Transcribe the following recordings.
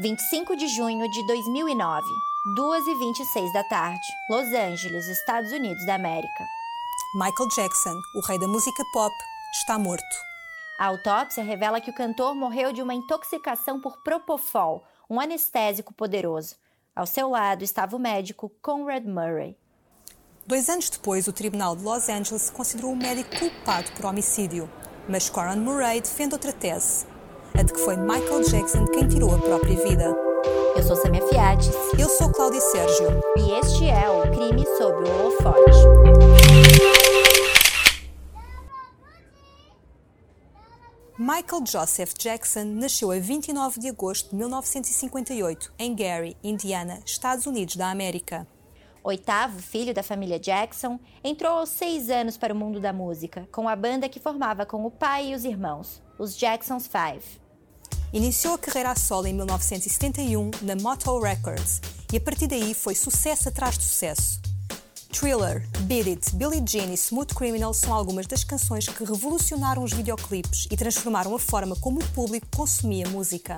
25 de junho de 2009, 2h26 da tarde, Los Angeles, Estados Unidos da América. Michael Jackson, o rei da música pop, está morto. A autópsia revela que o cantor morreu de uma intoxicação por propofol, um anestésico poderoso. Ao seu lado estava o médico Conrad Murray. Dois anos depois, o Tribunal de Los Angeles considerou o médico culpado por homicídio, mas Conrad Murray defende outra tese a de que foi Michael Jackson quem tirou a própria vida. Eu sou Samia Fiates. Eu sou Cláudia Sérgio. E este é o Crime sob o Holofote. Michael Joseph Jackson nasceu a 29 de agosto de 1958 em Gary, Indiana, Estados Unidos da América. Oitavo filho da família Jackson, entrou aos seis anos para o mundo da música, com a banda que formava com o pai e os irmãos, os Jacksons Five. Iniciou a carreira a solo em 1971 na Motown Records e a partir daí foi sucesso atrás de sucesso. Thriller, Beat It, Billie Jean e Smooth Criminal são algumas das canções que revolucionaram os videoclipes e transformaram a forma como o público consumia música.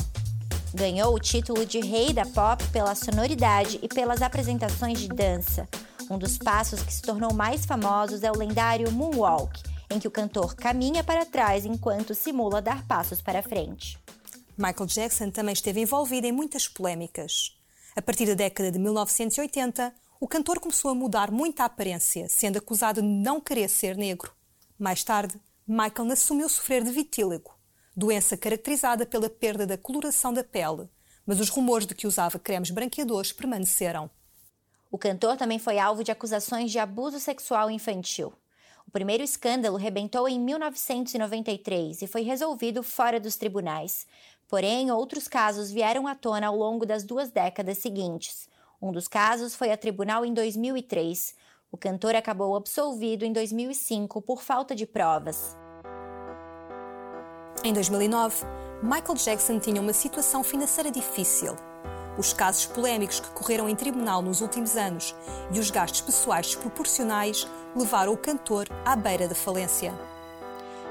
Ganhou o título de rei da pop pela sonoridade e pelas apresentações de dança. Um dos passos que se tornou mais famosos é o lendário Moonwalk, em que o cantor caminha para trás enquanto simula dar passos para frente. Michael Jackson também esteve envolvido em muitas polémicas. A partir da década de 1980, o cantor começou a mudar muito a aparência, sendo acusado de não querer ser negro. Mais tarde, Michael assumiu sofrer de vitíligo, doença caracterizada pela perda da coloração da pele, mas os rumores de que usava cremes branqueadores permaneceram. O cantor também foi alvo de acusações de abuso sexual infantil. O primeiro escândalo rebentou em 1993 e foi resolvido fora dos tribunais, Porém, outros casos vieram à tona ao longo das duas décadas seguintes. Um dos casos foi a tribunal em 2003. O cantor acabou absolvido em 2005 por falta de provas. Em 2009, Michael Jackson tinha uma situação financeira difícil. Os casos polémicos que correram em tribunal nos últimos anos e os gastos pessoais desproporcionais levaram o cantor à beira da falência.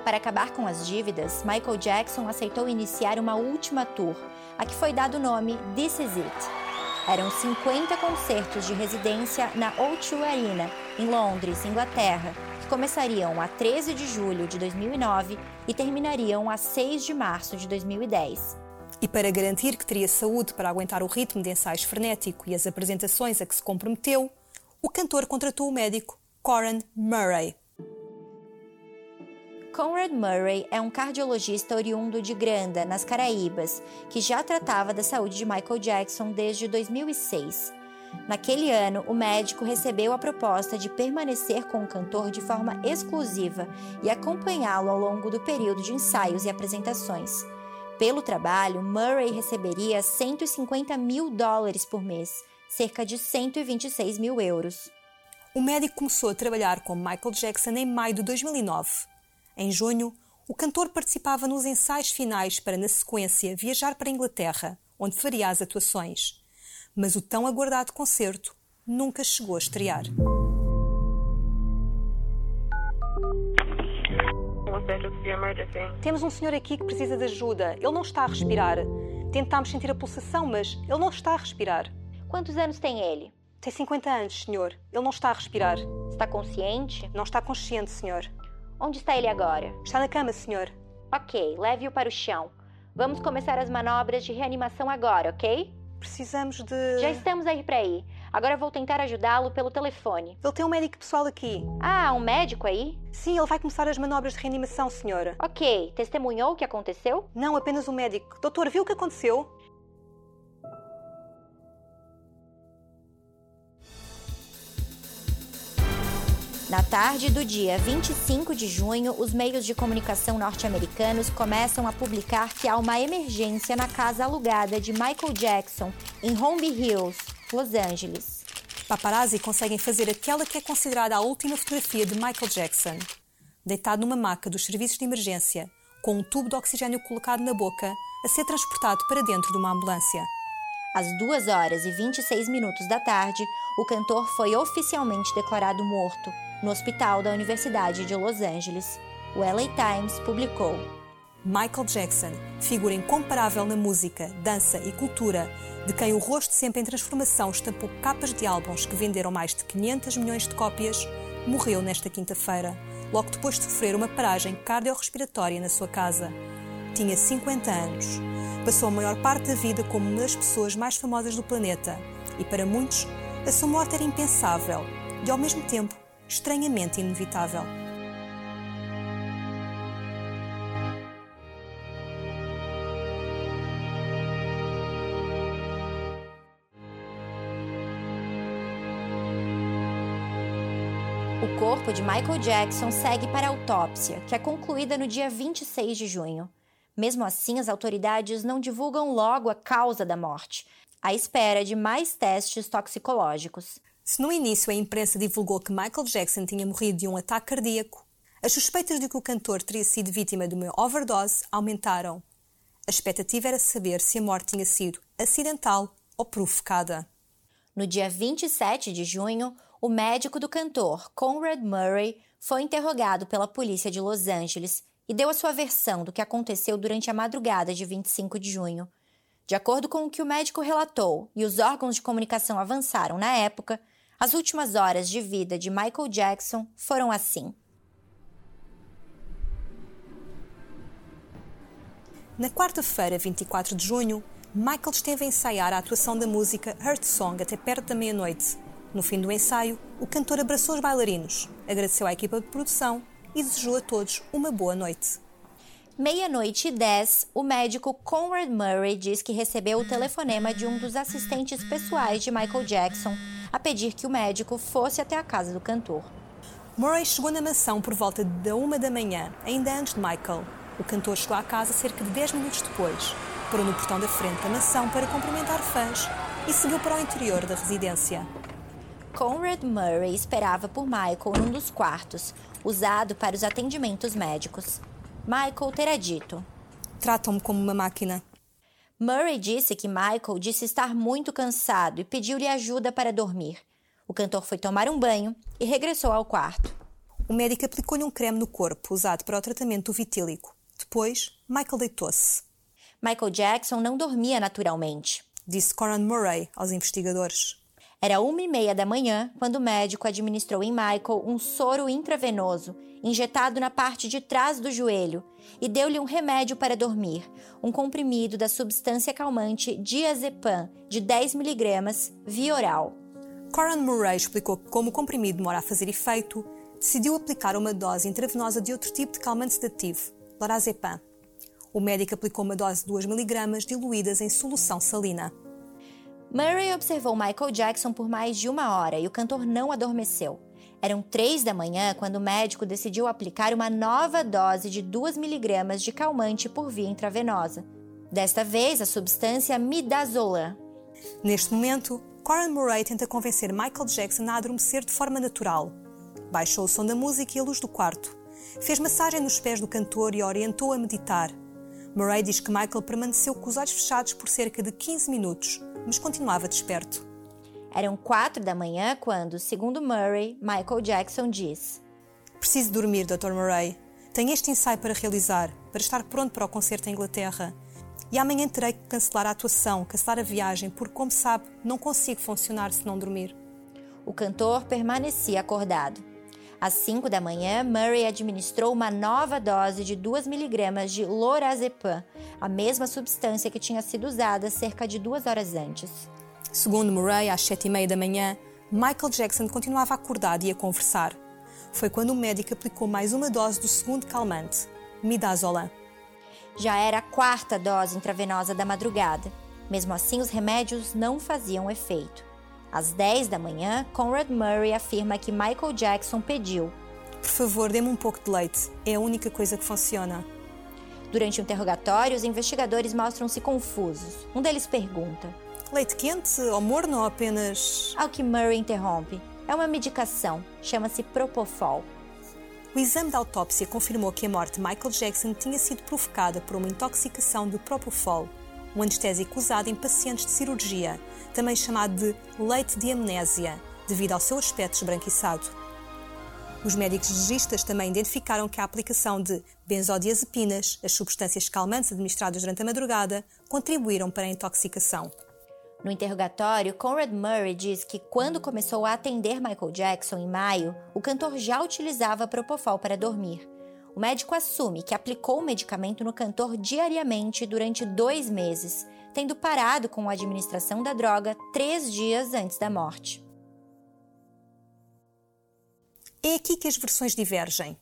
Para acabar com as dívidas, Michael Jackson aceitou iniciar uma última tour, a que foi dado o nome This Is It. Eram 50 concertos de residência na O2 Arena, em Londres, Inglaterra, que começariam a 13 de julho de 2009 e terminariam a 6 de março de 2010. E para garantir que teria saúde para aguentar o ritmo de ensaios frenético e as apresentações a que se comprometeu, o cantor contratou o médico Coran Murray. Conrad Murray é um cardiologista oriundo de Granda, nas Caraíbas, que já tratava da saúde de Michael Jackson desde 2006. Naquele ano, o médico recebeu a proposta de permanecer com o cantor de forma exclusiva e acompanhá-lo ao longo do período de ensaios e apresentações. Pelo trabalho, Murray receberia 150 mil dólares por mês, cerca de 126 mil euros. O médico começou a trabalhar com Michael Jackson em maio de 2009 em junho, o cantor participava nos ensaios finais para, na sequência, viajar para a Inglaterra, onde faria as atuações. Mas o tão aguardado concerto nunca chegou a estrear. Temos um senhor aqui que precisa de ajuda. Ele não está a respirar. Tentámos sentir a pulsação, mas ele não está a respirar. Quantos anos tem ele? Tem 50 anos, senhor. Ele não está a respirar. Está consciente? Não está consciente, senhor. Onde está ele agora? Está na cama, senhor. Ok, leve-o para o chão. Vamos começar as manobras de reanimação agora, ok? Precisamos de. Já estamos aí para ir. Agora vou tentar ajudá-lo pelo telefone. Ele tem um médico pessoal aqui. Ah, um médico aí? Sim, ele vai começar as manobras de reanimação, senhora. Ok. Testemunhou o que aconteceu? Não, apenas o um médico. Doutor, viu o que aconteceu? Na tarde do dia 25 de junho, os meios de comunicação norte-americanos começam a publicar que há uma emergência na casa alugada de Michael Jackson, em Holmby Hills, Los Angeles. Paparazzi conseguem fazer aquela que é considerada a última fotografia de Michael Jackson. Deitado numa maca dos serviços de emergência, com um tubo de oxigênio colocado na boca, a ser transportado para dentro de uma ambulância. Às 2 horas e 26 minutos da tarde, o cantor foi oficialmente declarado morto no hospital da Universidade de Los Angeles. O LA Times publicou: Michael Jackson, figura incomparável na música, dança e cultura, de quem o rosto sempre em transformação estampou capas de álbuns que venderam mais de 500 milhões de cópias, morreu nesta quinta-feira, logo depois de sofrer uma paragem cardiorrespiratória na sua casa. Tinha 50 anos. Passou a maior parte da vida como uma das pessoas mais famosas do planeta e, para muitos, a sua morte era impensável e, ao mesmo tempo, estranhamente inevitável. O corpo de Michael Jackson segue para a autópsia, que é concluída no dia 26 de junho. Mesmo assim, as autoridades não divulgam logo a causa da morte, à espera de mais testes toxicológicos. Se no início a imprensa divulgou que Michael Jackson tinha morrido de um ataque cardíaco, as suspeitas de que o cantor teria sido vítima de uma overdose aumentaram. A expectativa era saber se a morte tinha sido acidental ou provocada. No dia 27 de junho, o médico do cantor, Conrad Murray, foi interrogado pela polícia de Los Angeles e deu a sua versão do que aconteceu durante a madrugada de 25 de junho. De acordo com o que o médico relatou e os órgãos de comunicação avançaram na época, as últimas horas de vida de Michael Jackson foram assim. Na quarta-feira, 24 de junho, Michael esteve a ensaiar a atuação da música Heart Song até perto da meia-noite. No fim do ensaio, o cantor abraçou os bailarinos, agradeceu à equipa de produção e desejou a todos uma boa noite. Meia-noite e dez, o médico Conrad Murray diz que recebeu o telefonema de um dos assistentes pessoais de Michael Jackson a pedir que o médico fosse até a casa do cantor. Murray chegou na mansão por volta da uma da manhã, ainda antes de Michael. O cantor chegou à casa cerca de 10 minutos depois, parou no portão da frente da mansão para cumprimentar fãs e seguiu para o interior da residência. Conrad Murray esperava por Michael num dos quartos, usado para os atendimentos médicos. Michael terá dito: Tratam-me como uma máquina. Murray disse que Michael disse estar muito cansado e pediu-lhe ajuda para dormir. O cantor foi tomar um banho e regressou ao quarto. O médico aplicou-lhe um creme no corpo usado para o tratamento do vitílico. Depois, Michael deitou-se. Michael Jackson não dormia naturalmente, disse Coran Murray aos investigadores. Era uma e meia da manhã quando o médico administrou em Michael um soro intravenoso, injetado na parte de trás do joelho, e deu-lhe um remédio para dormir, um comprimido da substância calmante diazepam de 10 miligramas via oral. Coran Murray explicou que, como o comprimido demora a fazer efeito, decidiu aplicar uma dose intravenosa de outro tipo de calmante sedativo, lorazepam. O médico aplicou uma dose de 2 miligramas diluídas em solução salina. Murray observou Michael Jackson por mais de uma hora e o cantor não adormeceu. Eram três da manhã quando o médico decidiu aplicar uma nova dose de 2 miligramas de calmante por via intravenosa. Desta vez, a substância midazolam. Neste momento, Coran Murray tenta convencer Michael Jackson a adormecer de forma natural. Baixou o som da música e a luz do quarto. Fez massagem nos pés do cantor e orientou a meditar. Murray diz que Michael permaneceu com os olhos fechados por cerca de 15 minutos, mas continuava desperto. Eram quatro da manhã quando, segundo Murray, Michael Jackson diz: Preciso dormir, Dr. Murray. Tenho este ensaio para realizar, para estar pronto para o concerto em Inglaterra. E amanhã terei que cancelar a atuação, cancelar a viagem, porque, como sabe, não consigo funcionar se não dormir. O cantor permanecia acordado. Às 5 da manhã, Murray administrou uma nova dose de 2 miligramas de lorazepam, a mesma substância que tinha sido usada cerca de duas horas antes. Segundo Murray, às sete e meia da manhã, Michael Jackson continuava acordado e a conversar. Foi quando o médico aplicou mais uma dose do segundo calmante, midazolam. Já era a quarta dose intravenosa da madrugada. Mesmo assim, os remédios não faziam efeito. Às 10 da manhã, Conrad Murray afirma que Michael Jackson pediu: Por favor, dê-me um pouco de leite. É a única coisa que funciona. Durante o interrogatório, os investigadores mostram-se confusos. Um deles pergunta: Leite quente ou morno ou apenas. Ao que Murray interrompe: É uma medicação, chama-se Propofol. O exame de autópsia confirmou que a morte de Michael Jackson tinha sido provocada por uma intoxicação de Propofol, um anestésico usado em pacientes de cirurgia, também chamado de leite de amnésia, devido ao seu aspecto esbranquiçado. Os médicos legistas também identificaram que a aplicação de benzodiazepinas, as substâncias calmantes administradas durante a madrugada, contribuíram para a intoxicação. No interrogatório, Conrad Murray diz que quando começou a atender Michael Jackson em maio, o cantor já utilizava Propofol para dormir. O médico assume que aplicou o medicamento no cantor diariamente durante dois meses, tendo parado com a administração da droga três dias antes da morte. É aqui que as versões divergem.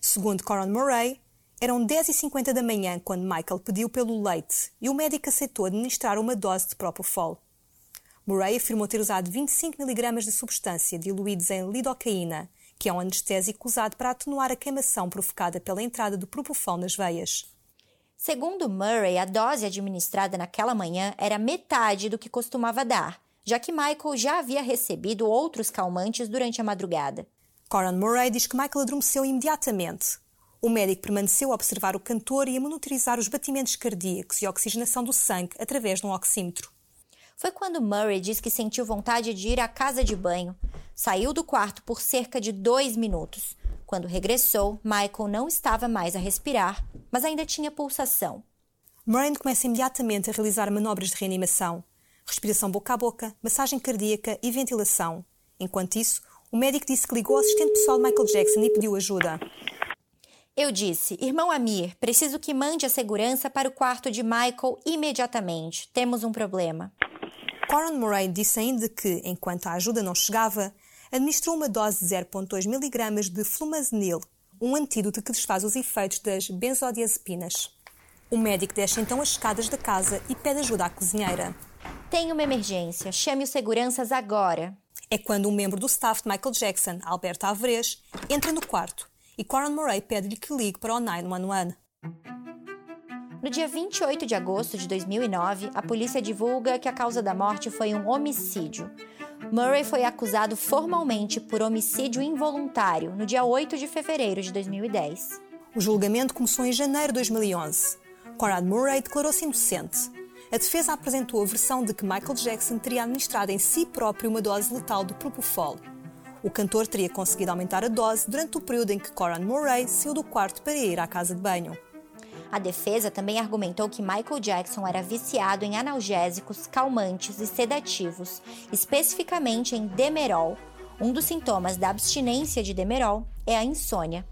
Segundo Coron Murray, eram 10h50 da manhã quando Michael pediu pelo leite e o médico aceitou administrar uma dose de Propofol. Murray afirmou ter usado 25 mg de substância diluídos em lidocaína, que é um anestésico usado para atenuar a queimação provocada pela entrada do Propofol nas veias. Segundo Murray, a dose administrada naquela manhã era metade do que costumava dar, já que Michael já havia recebido outros calmantes durante a madrugada. Coran Murray diz que Michael adormeceu imediatamente. O médico permaneceu a observar o cantor e a monitorizar os batimentos cardíacos e a oxigenação do sangue através de um oxímetro. Foi quando Murray diz que sentiu vontade de ir à casa de banho. Saiu do quarto por cerca de dois minutos. Quando regressou, Michael não estava mais a respirar, mas ainda tinha pulsação. Murray começa imediatamente a realizar manobras de reanimação, respiração boca a boca, massagem cardíaca e ventilação. Enquanto isso, o médico disse que ligou ao assistente pessoal de Michael Jackson e pediu ajuda. Eu disse, irmão Amir, preciso que mande a segurança para o quarto de Michael imediatamente. Temos um problema. Coron Murray disse ainda que, enquanto a ajuda não chegava, administrou uma dose de 0,2 mg de flumazenil, um antídoto que desfaz os efeitos das benzodiazepinas. O médico desce então as escadas da casa e pede ajuda à cozinheira. Tenho uma emergência. Chame os seguranças agora é quando um membro do staff de Michael Jackson, Alberto Alvarez, entra no quarto e Coran Murray pede-lhe que ligue para o 911. No dia 28 de agosto de 2009, a polícia divulga que a causa da morte foi um homicídio. Murray foi acusado formalmente por homicídio involuntário no dia 8 de fevereiro de 2010. O julgamento começou em janeiro de 2011. Conrad Murray declarou-se inocente a defesa apresentou a versão de que Michael Jackson teria administrado em si próprio uma dose letal de Propofol. O cantor teria conseguido aumentar a dose durante o período em que Coran Murray saiu do quarto para ir à casa de banho. A defesa também argumentou que Michael Jackson era viciado em analgésicos, calmantes e sedativos, especificamente em Demerol. Um dos sintomas da abstinência de Demerol é a insônia.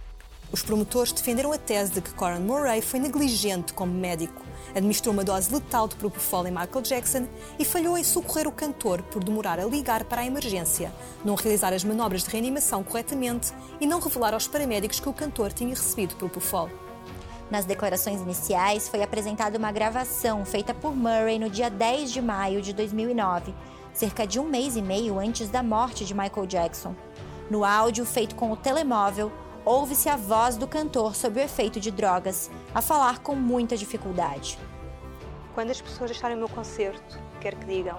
Os promotores defenderam a tese de que Coran Murray foi negligente como médico administrou uma dose letal de propofol em Michael Jackson e falhou em socorrer o cantor por demorar a ligar para a emergência, não realizar as manobras de reanimação corretamente e não revelar aos paramédicos que o cantor tinha recebido propofol. Nas declarações iniciais, foi apresentada uma gravação feita por Murray no dia 10 de maio de 2009, cerca de um mês e meio antes da morte de Michael Jackson. No áudio feito com o telemóvel, ouve-se a voz do cantor sob o efeito de drogas, a falar com muita dificuldade. Quando as pessoas acharem o meu concerto, quer que digam,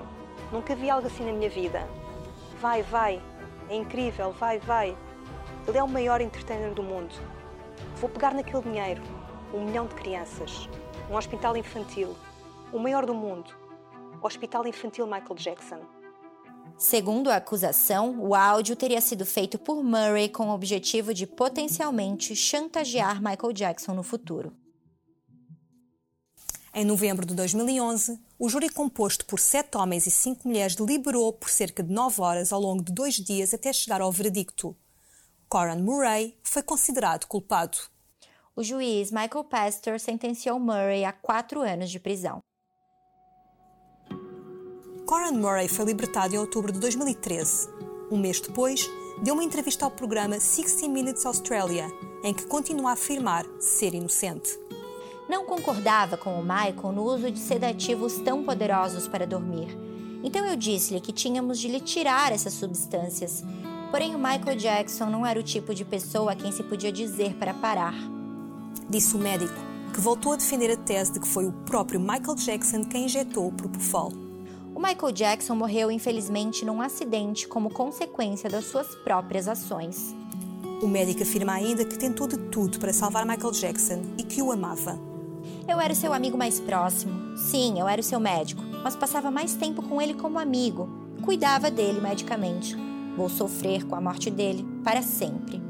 nunca vi algo assim na minha vida. Vai, vai, é incrível, vai, vai. Ele é o maior entertainer do mundo. Vou pegar naquele dinheiro, um milhão de crianças, um hospital infantil, o maior do mundo, o Hospital Infantil Michael Jackson. Segundo a acusação, o áudio teria sido feito por Murray com o objetivo de potencialmente chantagear Michael Jackson no futuro. Em novembro de 2011, o júri composto por sete homens e cinco mulheres deliberou por cerca de nove horas ao longo de dois dias até chegar ao veredicto. Coran Murray foi considerado culpado. O juiz Michael Pastor sentenciou Murray a quatro anos de prisão. Coran Murray foi libertado em outubro de 2013. Um mês depois, deu uma entrevista ao programa 60 Minutes Australia, em que continua a afirmar ser inocente. Não concordava com o Michael no uso de sedativos tão poderosos para dormir. Então eu disse-lhe que tínhamos de lhe tirar essas substâncias. Porém, o Michael Jackson não era o tipo de pessoa a quem se podia dizer para parar. Disse o médico, que voltou a defender a tese de que foi o próprio Michael Jackson quem injetou o Propofol. O Michael Jackson morreu infelizmente num acidente como consequência das suas próprias ações. O médico afirma ainda que tentou de tudo para salvar Michael Jackson e que o amava. Eu era o seu amigo mais próximo. Sim, eu era o seu médico, mas passava mais tempo com ele como amigo. Cuidava dele medicamente. Vou sofrer com a morte dele para sempre.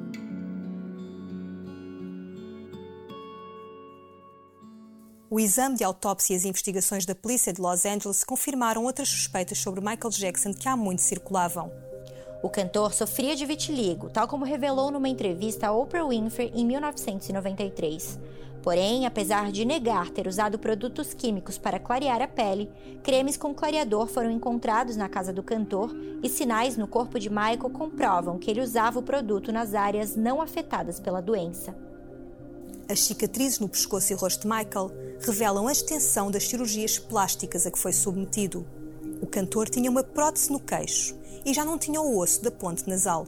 O exame de autópsia e as investigações da polícia de Los Angeles confirmaram outras suspeitas sobre Michael Jackson que há muito circulavam. O cantor sofria de vitiligo, tal como revelou numa entrevista a Oprah Winfrey em 1993. Porém, apesar de negar ter usado produtos químicos para clarear a pele, cremes com clareador foram encontrados na casa do cantor e sinais no corpo de Michael comprovam que ele usava o produto nas áreas não afetadas pela doença. As cicatrizes no pescoço e rosto de Michael revelam a extensão das cirurgias plásticas a que foi submetido. O cantor tinha uma prótese no queixo e já não tinha o osso da ponte nasal.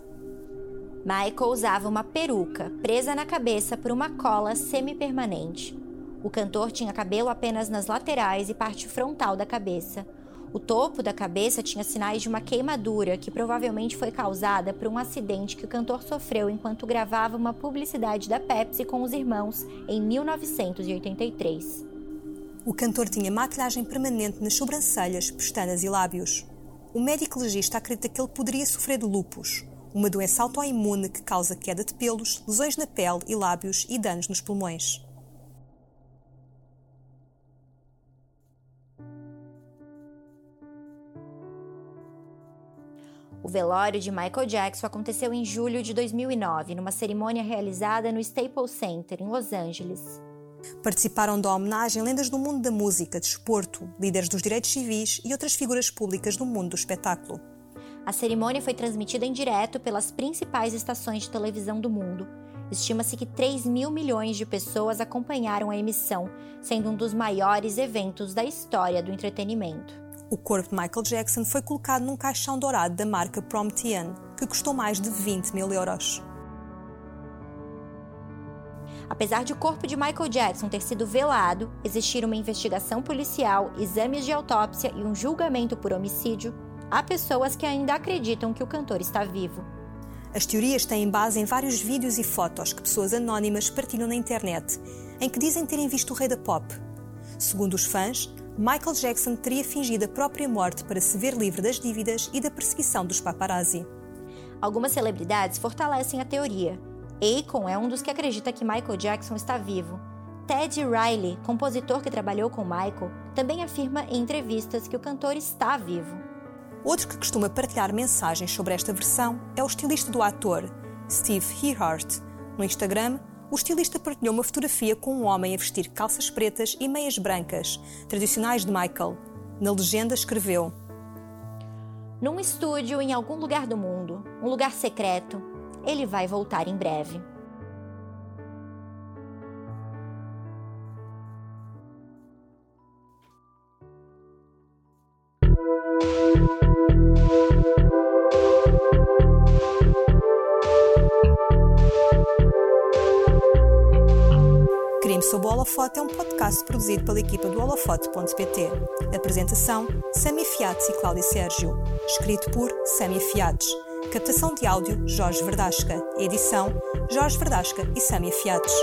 Michael usava uma peruca presa na cabeça por uma cola semi-permanente. O cantor tinha cabelo apenas nas laterais e parte frontal da cabeça, o topo da cabeça tinha sinais de uma queimadura que provavelmente foi causada por um acidente que o cantor sofreu enquanto gravava uma publicidade da Pepsi com os irmãos em 1983. O cantor tinha maquilhagem permanente nas sobrancelhas, pestanas e lábios. O médico legista acredita que ele poderia sofrer de lupus, uma doença autoimune que causa queda de pelos, lesões na pele e lábios e danos nos pulmões. O velório de Michael Jackson aconteceu em julho de 2009, numa cerimônia realizada no Staples Center, em Los Angeles. Participaram da homenagem lendas do mundo da música, desporto, líderes dos direitos civis e outras figuras públicas do mundo do espetáculo. A cerimônia foi transmitida em direto pelas principais estações de televisão do mundo. Estima-se que 3 mil milhões de pessoas acompanharam a emissão, sendo um dos maiores eventos da história do entretenimento. O corpo de Michael Jackson foi colocado num caixão dourado da marca Promethean, que custou mais de 20 mil euros. Apesar de o corpo de Michael Jackson ter sido velado, existir uma investigação policial, exames de autópsia e um julgamento por homicídio, há pessoas que ainda acreditam que o cantor está vivo. As teorias têm base em vários vídeos e fotos que pessoas anónimas partilham na internet, em que dizem terem visto o rei da pop. Segundo os fãs, Michael Jackson teria fingido a própria morte para se ver livre das dívidas e da perseguição dos paparazzi. Algumas celebridades fortalecem a teoria. Akon é um dos que acredita que Michael Jackson está vivo. Ted Riley, compositor que trabalhou com Michael, também afirma em entrevistas que o cantor está vivo. Outro que costuma partilhar mensagens sobre esta versão é o estilista do ator, Steve Hearst. No Instagram, o estilista partilhou uma fotografia com um homem a vestir calças pretas e meias brancas, tradicionais de Michael. Na legenda escreveu: Num estúdio em algum lugar do mundo, um lugar secreto, ele vai voltar em breve. Holofote é um podcast produzido pela equipa do holofote.pt. Apresentação: Sami Fiates e Cláudia Sérgio. Escrito por Sami Fiates. Captação de áudio: Jorge Verdasca. Edição: Jorge Verdasca e Sami Fiates.